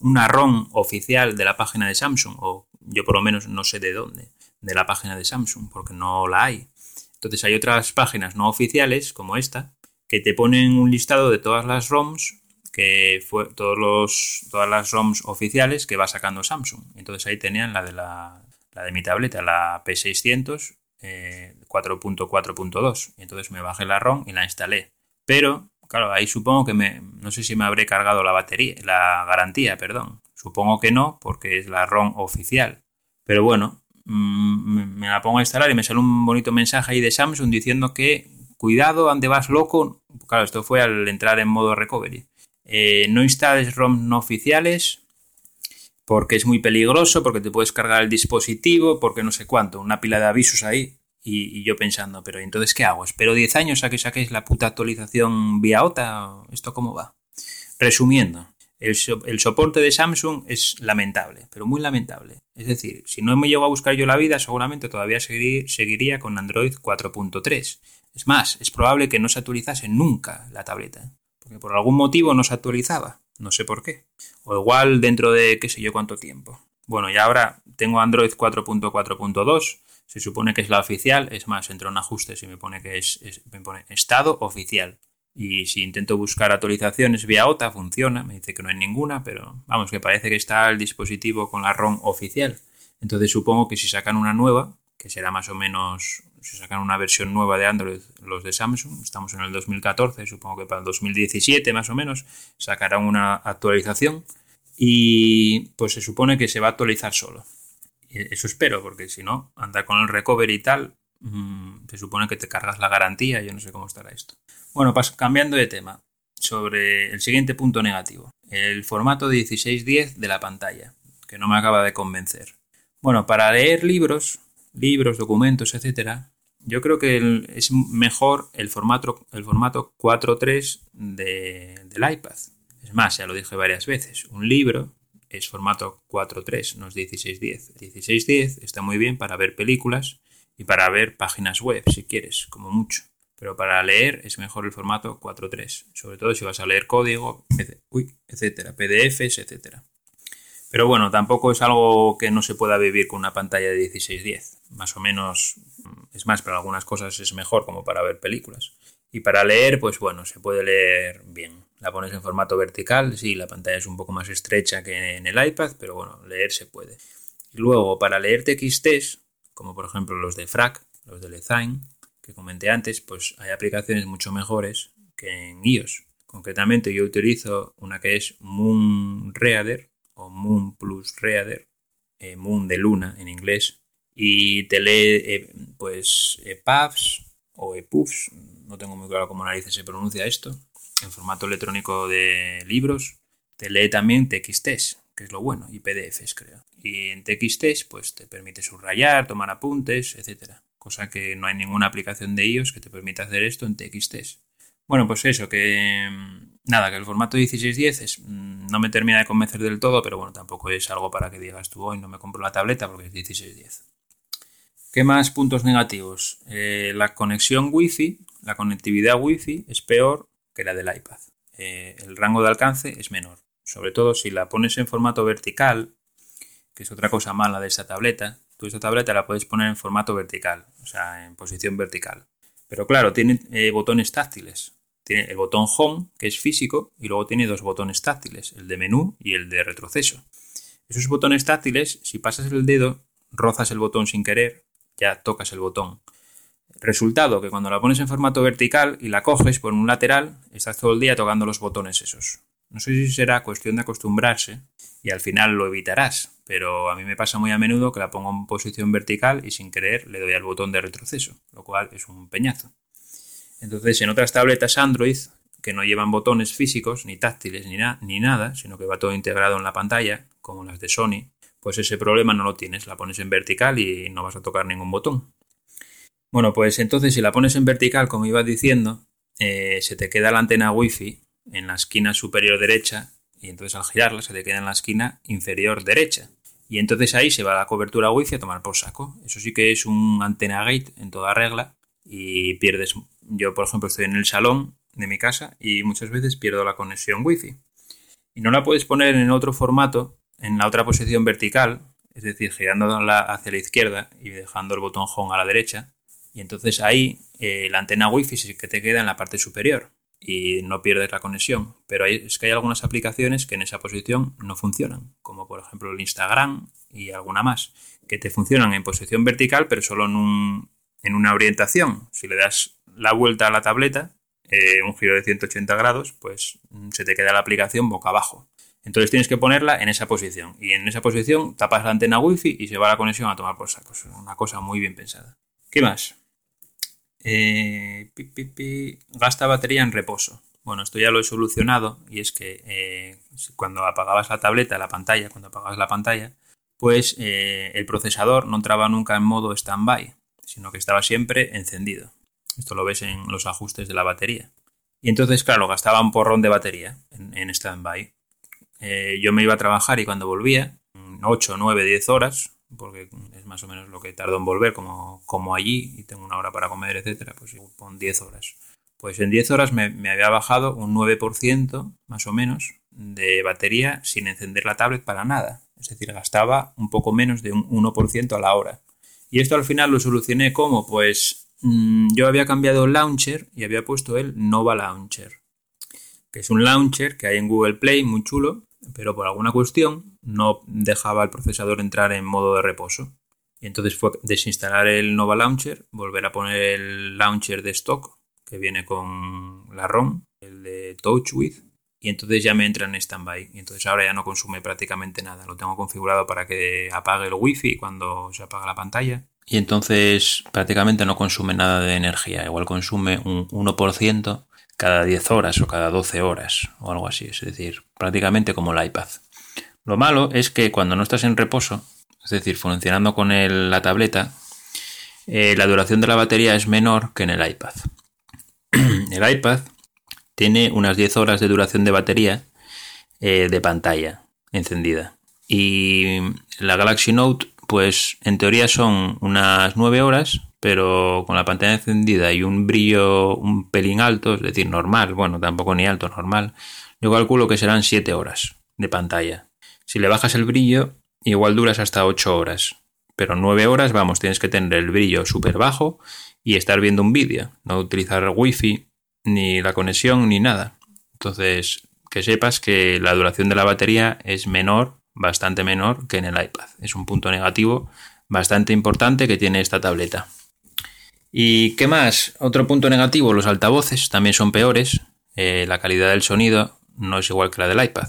S2: una ROM oficial de la página de Samsung, o yo por lo menos no sé de dónde, de la página de Samsung, porque no la hay. Entonces hay otras páginas no oficiales, como esta, que te ponen un listado de todas las ROMs, que fue todos los, todas las ROMs oficiales que va sacando Samsung. Entonces ahí tenían la de la, la de mi tableta, la P600, 4.4.2. Eh, y entonces me bajé la ROM y la instalé. Pero, claro, ahí supongo que me. No sé si me habré cargado la batería, la garantía, perdón. Supongo que no, porque es la ROM oficial. Pero bueno, me la pongo a instalar y me sale un bonito mensaje ahí de Samsung diciendo que cuidado, ande vas loco. Claro, esto fue al entrar en modo recovery. Eh, no instales ROM no oficiales porque es muy peligroso, porque te puedes cargar el dispositivo, porque no sé cuánto, una pila de avisos ahí. Y, yo pensando, pero entonces, ¿qué hago? ¿Espero 10 años a que saquéis la puta actualización vía OTA? ¿Esto cómo va? Resumiendo, el, soporte de Samsung es lamentable, pero muy lamentable. Es decir, si no me llego a buscar yo la vida, seguramente todavía seguiría con Android 4.3. Es más, es probable que no se actualizase nunca la tableta, porque por algún motivo no se actualizaba. No sé por qué. O igual dentro de qué sé yo cuánto tiempo. Bueno, y ahora tengo Android 4.4.2. Se supone que es la oficial. Es más, entro en ajustes y me pone que es, me pone estado oficial. Y si intento buscar actualizaciones vía OTA, funciona. Me dice que no hay ninguna, pero vamos, que parece que está el dispositivo con la ROM oficial. Entonces supongo que si sacan una nueva, que será más o menos si sacan una versión nueva de Android los de Samsung, estamos en el 2014, supongo que para el 2017 más o menos, sacarán una actualización y pues se supone que se va a actualizar solo. Eso espero, porque si no, andar con el recovery y tal, mm, se supone que te cargas la garantía, yo no sé cómo estará esto. Bueno, cambiando de tema, sobre el siguiente punto negativo, el formato 1610 de la pantalla, que no me acaba de convencer. Bueno, para leer libros, libros, documentos, etcétera, yo creo que es mejor el formato, el formato 4.3 de, del iPad. Es más, ya lo dije varias veces, un libro es formato 4.3, no es 16.10. 16.10 está muy bien para ver películas y para ver páginas web, si quieres, como mucho. Pero para leer es mejor el formato 4.3, sobre todo si vas a leer código, etcétera, PDFs, etcétera. Pero bueno, tampoco es algo que no se pueda vivir con una pantalla de 16.10. Más o menos, mm, es más, para algunas cosas es mejor como para ver películas. Y para leer, pues bueno, se puede leer bien. La pones en formato vertical, sí, la pantalla es un poco más estrecha que en el iPad, pero bueno, leer se puede. Y luego, para leer TXTs, como por ejemplo los de FRAC, los de Lezine, que comenté antes, pues hay aplicaciones mucho mejores que en iOS. Concretamente yo utilizo una que es Moon Reader, Moon Plus Reader, eh, Moon de Luna en inglés, y te lee eh, pues EPUBs o EPUBs, no tengo muy claro cómo narices se pronuncia esto, en formato electrónico de libros, te lee también TXTs, que es lo bueno, y PDFs creo. Y en TXTs pues te permite subrayar, tomar apuntes, etcétera. Cosa que no hay ninguna aplicación de iOS que te permita hacer esto en TXTs. Bueno, pues eso, que nada, que el formato 1610 es, mm, no me termina de convencer del todo, pero bueno, tampoco es algo para que digas tú hoy no me compro la tableta porque es 1610. ¿Qué más puntos negativos? Eh, la conexión Wi-Fi, la conectividad Wi-Fi es peor que la del iPad. Eh, el rango de alcance es menor. Sobre todo si la pones en formato vertical, que es otra cosa mala de esta tableta, tú esta tableta la puedes poner en formato vertical, o sea, en posición vertical. Pero claro, tiene eh, botones táctiles. Tiene el botón Home, que es físico, y luego tiene dos botones táctiles, el de menú y el de retroceso. Esos botones táctiles, si pasas el dedo, rozas el botón sin querer, ya tocas el botón. Resultado, que cuando la pones en formato vertical y la coges por un lateral, estás todo el día tocando los botones esos. No sé si será cuestión de acostumbrarse y al final lo evitarás, pero a mí me pasa muy a menudo que la pongo en posición vertical y sin querer le doy al botón de retroceso, lo cual es un peñazo. Entonces, en otras tabletas Android que no llevan botones físicos, ni táctiles, ni, ni nada, sino que va todo integrado en la pantalla, como las de Sony, pues ese problema no lo tienes. La pones en vertical y no vas a tocar ningún botón. Bueno, pues entonces si la pones en vertical, como iba diciendo, eh, se te queda la antena Wi-Fi en la esquina superior derecha y entonces al girarla se te queda en la esquina inferior derecha. Y entonces ahí se va la cobertura Wi-Fi a tomar por saco. Eso sí que es un antena gate en toda regla y pierdes yo, por ejemplo, estoy en el salón de mi casa y muchas veces pierdo la conexión Wi-Fi. Y no la puedes poner en otro formato, en la otra posición vertical, es decir, girándola hacia la izquierda y dejando el botón Home a la derecha. Y entonces ahí eh, la antena Wi-Fi sí que te queda en la parte superior y no pierdes la conexión. Pero es que hay algunas aplicaciones que en esa posición no funcionan, como por ejemplo el Instagram y alguna más, que te funcionan en posición vertical, pero solo en, un, en una orientación. Si le das la vuelta a la tableta, eh, un giro de 180 grados, pues mm, se te queda la aplicación boca abajo. Entonces tienes que ponerla en esa posición. Y en esa posición tapas la antena wifi y se va la conexión a tomar por saco. Es una cosa muy bien pensada. ¿Qué más? Eh, gasta batería en reposo. Bueno, esto ya lo he solucionado y es que eh, cuando apagabas la tableta, la pantalla, cuando apagabas la pantalla, pues el procesador no entraba nunca en modo stand-by, sino que estaba siempre encendido. Esto lo ves en los ajustes de la batería. Y entonces, claro, gastaba un porrón de batería en, en stand-by. Eh, yo me iba a trabajar y cuando volvía, 8, 9, 10 horas, porque es más o menos lo que tardo en volver, como, como allí, y tengo una hora para comer, etcétera, pues pon 10 horas. Pues en 10 horas me, había bajado un 9%, más o menos, de batería sin encender la tablet para nada. Es decir, gastaba un poco menos de un 1% a la hora. Y esto al final lo solucioné como, pues Mm, yo había cambiado el launcher y había puesto el Nova Launcher, que es un launcher que hay en Google Play muy chulo, pero por alguna cuestión no dejaba el procesador entrar en modo de reposo. Y entonces fue desinstalar el Nova Launcher, volver a poner el launcher de stock que viene con la ROM, el de TouchWiz, y entonces ya me entra en standby. Y entonces ahora ya no consume prácticamente nada. Lo tengo configurado para que apague el wifi cuando se apaga la pantalla y entonces prácticamente no consume nada de energía. Igual consume un 1% cada 10 horas o cada 12 horas o algo así. Es decir, prácticamente como el iPad. Lo malo es que cuando no estás en reposo, es decir, funcionando con la tableta, eh, la duración de la batería es menor que en el iPad. [clears throat] el iPad tiene unas 10 horas de duración de batería eh, de pantalla encendida. Y la Galaxy Note, pues en teoría son unas 9 horas, pero con la pantalla encendida y un brillo un pelín alto, es decir, normal, bueno, tampoco ni alto, normal, yo calculo que serán 7 horas de pantalla. Si le bajas el brillo, igual duras hasta 8 horas. Pero 9 horas, vamos, tienes que tener el brillo súper bajo y estar viendo un vídeo, no utilizar wifi, ni la conexión, ni nada. Entonces, que sepas que la duración de la batería es menor bastante menor que en el iPad. Es un punto negativo bastante importante que tiene esta tableta. ¿Y qué más? Otro punto negativo, los altavoces también son peores. Eh, la calidad del sonido no es igual que la del iPad.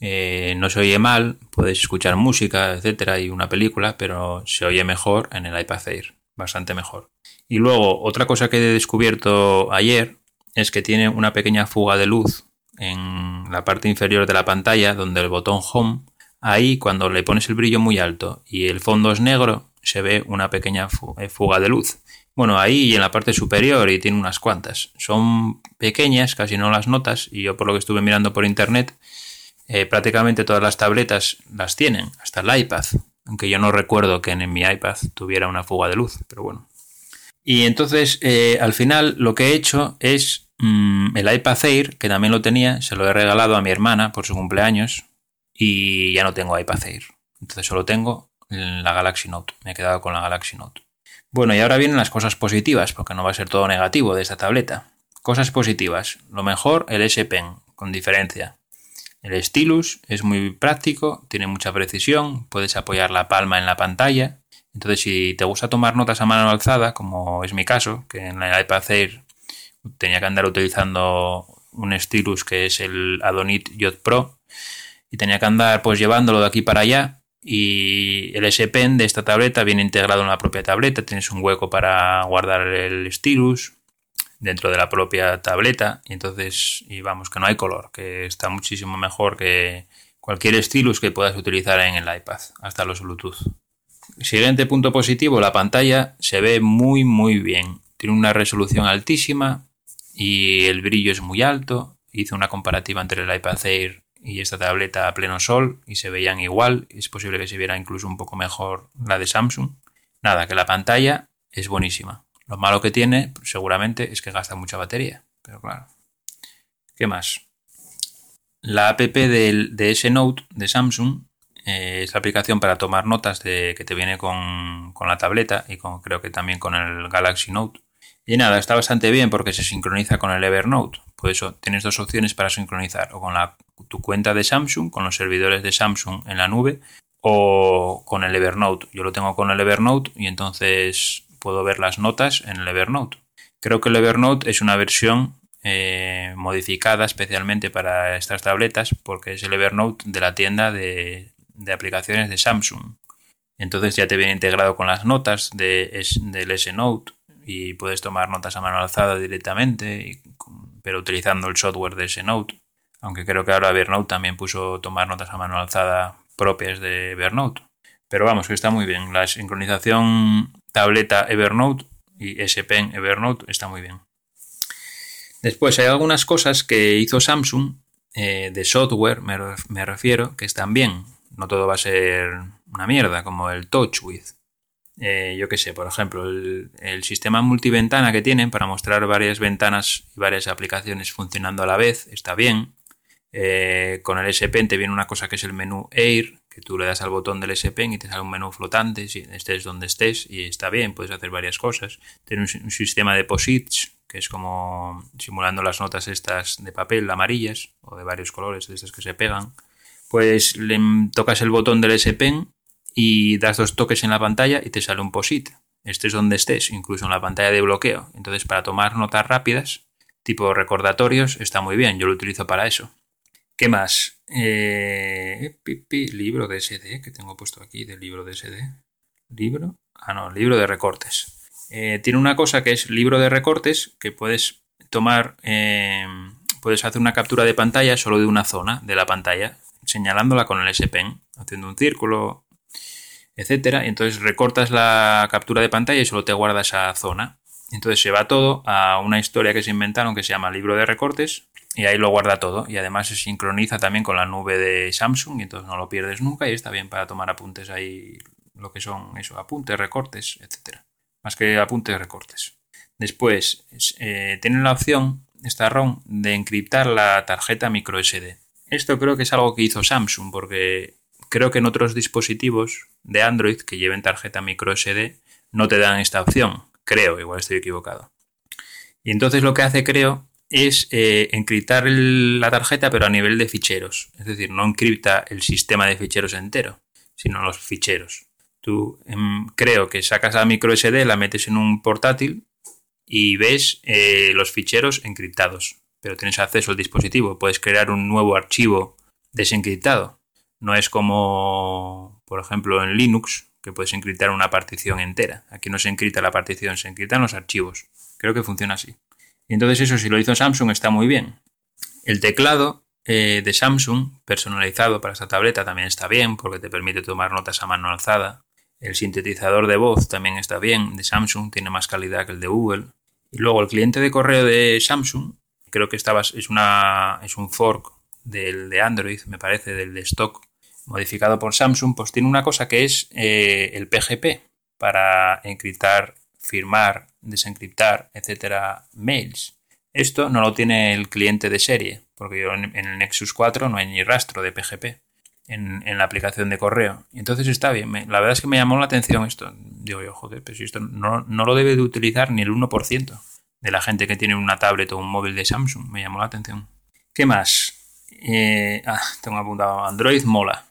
S2: Eh, no se oye mal, puedes escuchar música, etcétera, y una película, pero se oye mejor en el iPad Air, bastante mejor. Y luego, otra cosa que he descubierto ayer es que tiene una pequeña fuga de luz en la parte inferior de la pantalla, donde el botón Home Ahí, cuando le pones el brillo muy alto y el fondo es negro, se ve una pequeña eh, fuga de luz. Bueno, ahí y en la parte superior y tiene unas cuantas. Son pequeñas, casi no las notas, y yo por lo que estuve mirando por internet, eh, prácticamente todas las tabletas las tienen, hasta el iPad. Aunque yo no recuerdo que en mi iPad tuviera una fuga de luz, pero bueno. Y entonces, eh, al final, lo que he hecho es mm, el iPad Air, que también lo tenía, se lo he regalado a mi hermana por su cumpleaños, y ya no tengo iPad Air. Entonces solo tengo la Galaxy Note. Me he quedado con la Galaxy Note. Bueno, y ahora vienen las cosas positivas, porque no va a ser todo negativo de esta tableta. Cosas positivas. Lo mejor, el S Pen, con diferencia. El stylus es muy práctico, tiene mucha precisión, puedes apoyar la palma en la pantalla. Entonces, si te gusta tomar notas a mano alzada, como es mi caso, que en el iPad Air tenía que andar utilizando un stylus que es el Adonit Yacht Pro, y tenía que andar pues llevándolo de aquí para allá y el S Pen de esta tableta viene integrado en la propia tableta, tienes un hueco para guardar el stylus dentro de la propia tableta y entonces y vamos que no hay color, que está muchísimo mejor que cualquier stylus que puedas utilizar en el iPad, hasta los Bluetooth. Siguiente punto positivo, la pantalla se ve muy muy bien, tiene una resolución altísima y el brillo es muy alto. Hice una comparativa entre el iPad Air y esta tableta a pleno sol y se veían igual. Es posible que se viera incluso un poco mejor la de Samsung. Nada, que la pantalla es buenísima. Lo malo que tiene, seguramente, es que gasta mucha batería. Pero claro. ¿Qué más? La app de S Note de Samsung eh, es la aplicación para tomar notas de, que te viene con, con la tableta y con, creo que también con el Galaxy Note. Y nada, está bastante bien porque se sincroniza con el Evernote. Por eso tienes dos opciones para sincronizar, o con la, tu cuenta de Samsung, con los servidores de Samsung en la nube, o con el Evernote. Yo lo tengo con el Evernote y entonces puedo ver las notas en el Evernote. Creo que el Evernote es una versión eh, modificada especialmente para estas tabletas porque es el Evernote de la tienda de, aplicaciones de Samsung. Entonces ya te viene integrado con las notas de, del S Note y puedes tomar notas a mano alzada directamente, pero utilizando el software de Note. Aunque creo que ahora Evernote también puso tomar notas a mano alzada propias de Evernote. Pero vamos, que está muy bien. La sincronización tableta Evernote y S Pen Evernote está muy bien. Después hay algunas cosas que hizo Samsung eh, de software, me, refiero, que están bien. No todo va a ser una mierda, como el Touch With. Eh, yo qué sé, por ejemplo, el, sistema multiventana que tienen para mostrar varias ventanas y varias aplicaciones funcionando a la vez está bien. Eh, con el S Pen te viene una cosa que es el menú Air, que tú le das al botón del S Pen y te sale un menú flotante, si estés donde estés, y está bien, puedes hacer varias cosas. Tiene un, sistema de posits, que es como simulando las notas estas de papel amarillas o de varios colores, de estas que se pegan. Pues le tocas el botón del S Pen y das dos toques en la pantalla y te sale un POSIT. Estés donde estés, incluso en la pantalla de bloqueo. Entonces, para tomar notas rápidas, tipo recordatorios, está muy bien. Yo lo utilizo para eso. ¿Qué más? Eh, libro de SD, que tengo puesto aquí del libro de SD. Libro. Ah, no, libro de recortes. Eh, tiene una cosa que es libro de recortes que puedes tomar, eh, puedes hacer una captura de pantalla solo de una zona de la pantalla, señalándola con el S Pen, haciendo un círculo, etcétera. Entonces recortas la captura de pantalla y solo te guarda esa zona. Entonces se va todo a una historia que se inventaron que se llama libro de recortes y ahí lo guarda todo. Y además se sincroniza también con la nube de Samsung y entonces no lo pierdes nunca y está bien para tomar apuntes ahí, lo que son eso, apuntes, recortes, etcétera. Más que apuntes, recortes. Después, eh, tienen la opción, esta ROM, de encriptar la tarjeta micro SD. Esto creo que es algo que hizo Samsung, porque creo que en otros dispositivos de Android que lleven tarjeta micro SD no te dan esta opción. Creo, igual estoy equivocado. Y entonces lo que hace, creo, es eh, encriptar la tarjeta, pero a nivel de ficheros. Es decir, no encripta el sistema de ficheros entero, sino los ficheros. Tú em, creo que sacas la micro SD, la metes en un portátil y ves eh, los ficheros encriptados, pero tienes acceso al dispositivo. Puedes crear un nuevo archivo desencriptado. No es como, por ejemplo, en Linux, que puedes encriptar una partición entera. Aquí no se encripta la partición, se encriptan los archivos. Creo que funciona así. Y entonces eso, si lo hizo Samsung, está muy bien. El teclado eh, de Samsung, personalizado para esta tableta, también está bien, porque te permite tomar notas a mano alzada. El sintetizador de voz también está bien, de Samsung, tiene más calidad que el de Google. Y luego el cliente de correo de Samsung, creo que estaba, es, una, es un fork del de Android, me parece, del de stock, modificado por Samsung, pues tiene una cosa que es eh, el PGP para encriptar, firmar, desencriptar, etcétera, mails. Esto no lo tiene el cliente de serie, porque en el Nexus 4 no hay ni rastro de PGP en, la aplicación de correo. Entonces está bien. la verdad es que me llamó la atención esto. Digo yo, joder, pero si esto no, lo debe de utilizar ni el 1% de la gente que tiene una tablet o un móvil de Samsung. Me llamó la atención. ¿Qué más? Eh, ah, tengo apuntado Android mola.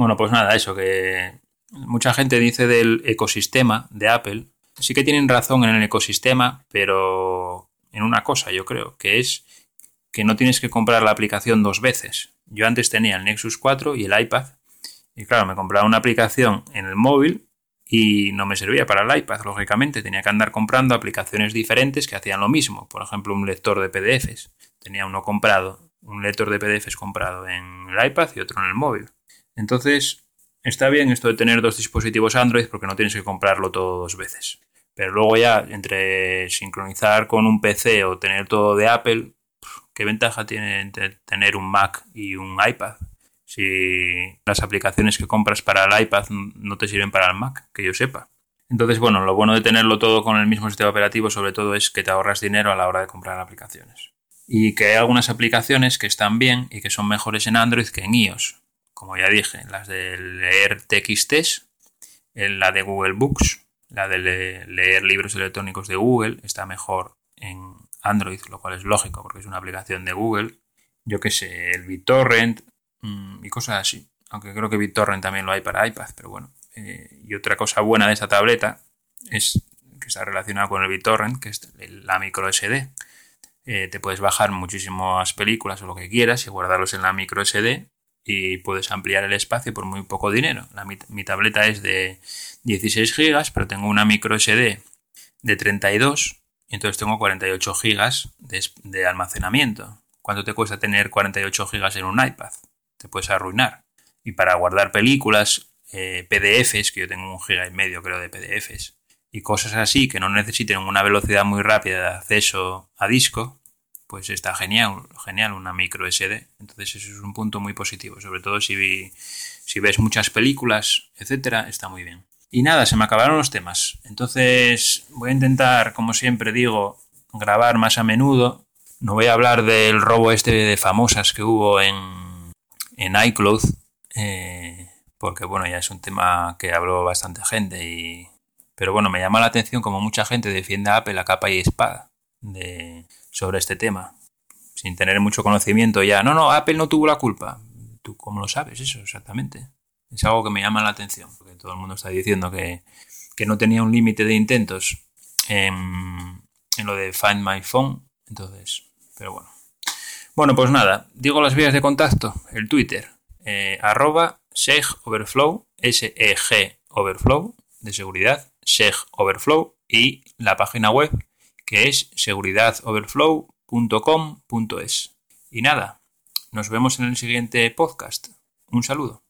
S2: Bueno, pues nada, eso que mucha gente dice del ecosistema de Apple. Sí que tienen razón en el ecosistema, pero en una cosa yo creo, que es que no tienes que comprar la aplicación dos veces. Yo antes tenía el Nexus 4 y el iPad. Y claro, me compraba una aplicación en el móvil y no me servía para el iPad, lógicamente. Tenía que andar comprando aplicaciones diferentes que hacían lo mismo. Por ejemplo, un lector de PDFs. Tenía uno comprado, un lector de PDFs comprado en el iPad y otro en el móvil. Entonces, está bien esto de tener dos dispositivos Android porque no tienes que comprarlo todo dos veces. Pero luego ya, entre sincronizar con un PC o tener todo de Apple, ¿Qué ventaja tiene tener un Mac y un iPad? Si las aplicaciones que compras para el iPad no te sirven para el Mac, que yo sepa. Entonces, bueno, lo bueno de tenerlo todo con el mismo sistema operativo sobre todo es que te ahorras dinero a la hora de comprar aplicaciones. Y que hay algunas aplicaciones que están bien y que son mejores en Android que en iOS. Como ya dije, las de leer TXTs, la de Google Books, la de leer libros electrónicos de Google está mejor en Android, lo cual es lógico porque es una aplicación de Google. Yo que sé, el BitTorrent mm, y cosas así. Aunque creo que BitTorrent también lo hay para iPad, pero bueno. Eh, y otra cosa buena de esta tableta es que está relacionada con el BitTorrent, que es la micro SD. Eh, te puedes bajar muchísimas películas o lo que quieras y guardarlos en la micro SD y puedes ampliar el espacio por muy poco dinero. mi, tableta es de 16 GB, pero tengo una micro SD de 32 y entonces tengo 48 gigas de, almacenamiento. ¿Cuánto te cuesta tener 48 gigas en un iPad? Te puedes arruinar. Y para guardar películas, eh, PDFs, que yo tengo un giga y medio creo de PDFs, y cosas así que no necesiten una velocidad muy rápida de acceso a disco, pues está genial, genial una micro SD. Entonces eso es un punto muy positivo, sobre todo si, si ves muchas películas, etcétera, está muy bien. Y nada, se me acabaron los temas. Entonces voy a intentar, como siempre digo, grabar más a menudo. No voy a hablar del robo este de famosas que hubo en, en iCloud, eh, porque bueno, ya es un tema que habló bastante gente. Y, pero bueno, me llama la atención como mucha gente defiende a Apple a capa y espada de, sobre este tema, sin tener mucho conocimiento ya. No, no, Apple no tuvo la culpa. ¿Tú cómo lo sabes eso exactamente? Es algo que me llama la atención, porque todo el mundo está diciendo que, no tenía un límite de intentos en, lo de Find My Phone. Entonces, pero bueno. Bueno, pues nada, digo las vías de contacto, el Twitter, eh, arroba segoverflow, S-E-G Overflow, de seguridad, SEG Overflow, y la página web que es seguridadoverflow.com.es. Y nada, nos vemos en el siguiente podcast. Un saludo.